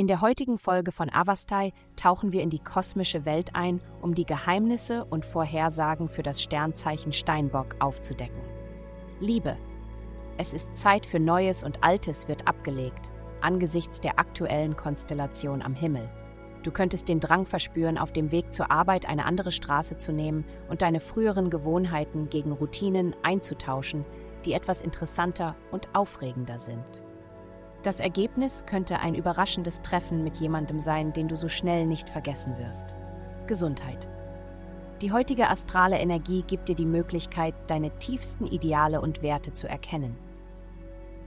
In der heutigen Folge von Avastai tauchen wir in die kosmische Welt ein, um die Geheimnisse und Vorhersagen für das Sternzeichen Steinbock aufzudecken. Liebe. Es ist Zeit für Neues und Altes wird abgelegt, angesichts der aktuellen Konstellation am Himmel. Du könntest den Drang verspüren, auf dem Weg zur Arbeit eine andere Straße zu nehmen und deine früheren Gewohnheiten gegen Routinen einzutauschen, die etwas interessanter und aufregender sind. Das Ergebnis könnte ein überraschendes Treffen mit jemandem sein, den du so schnell nicht vergessen wirst. Gesundheit. Die heutige astrale Energie gibt dir die Möglichkeit, deine tiefsten Ideale und Werte zu erkennen.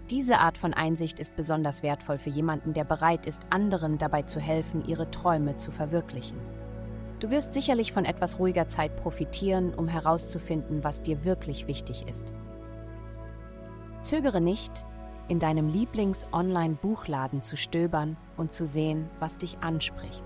Diese Art von Einsicht ist besonders wertvoll für jemanden, der bereit ist, anderen dabei zu helfen, ihre Träume zu verwirklichen. Du wirst sicherlich von etwas ruhiger Zeit profitieren, um herauszufinden, was dir wirklich wichtig ist. Zögere nicht, in deinem Lieblings-Online-Buchladen zu stöbern und zu sehen, was dich anspricht.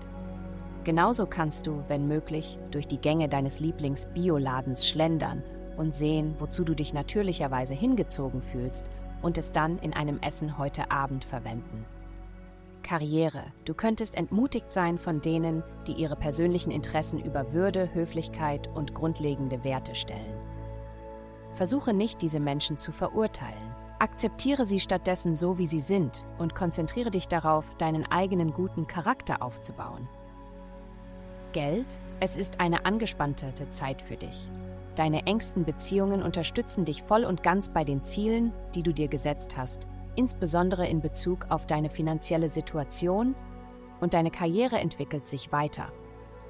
Genauso kannst du, wenn möglich, durch die Gänge deines Lieblings-Bioladens schlendern und sehen, wozu du dich natürlicherweise hingezogen fühlst und es dann in einem Essen heute Abend verwenden. Karriere. Du könntest entmutigt sein von denen, die ihre persönlichen Interessen über Würde, Höflichkeit und grundlegende Werte stellen. Versuche nicht, diese Menschen zu verurteilen. Akzeptiere sie stattdessen so, wie sie sind und konzentriere dich darauf, deinen eigenen guten Charakter aufzubauen. Geld, es ist eine angespannte Zeit für dich. Deine engsten Beziehungen unterstützen dich voll und ganz bei den Zielen, die du dir gesetzt hast, insbesondere in Bezug auf deine finanzielle Situation und deine Karriere entwickelt sich weiter.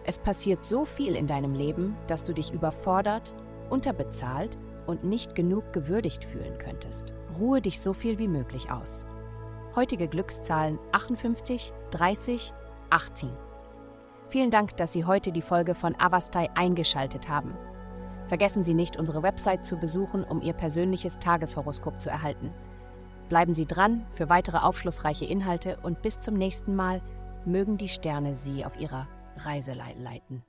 Es passiert so viel in deinem Leben, dass du dich überfordert, unterbezahlt und nicht genug gewürdigt fühlen könntest. Ruhe dich so viel wie möglich aus. Heutige Glückszahlen 58, 30, 18. Vielen Dank, dass Sie heute die Folge von Avastai eingeschaltet haben. Vergessen Sie nicht, unsere Website zu besuchen, um Ihr persönliches Tageshoroskop zu erhalten. Bleiben Sie dran für weitere aufschlussreiche Inhalte und bis zum nächsten Mal mögen die Sterne Sie auf Ihrer Reise leiten.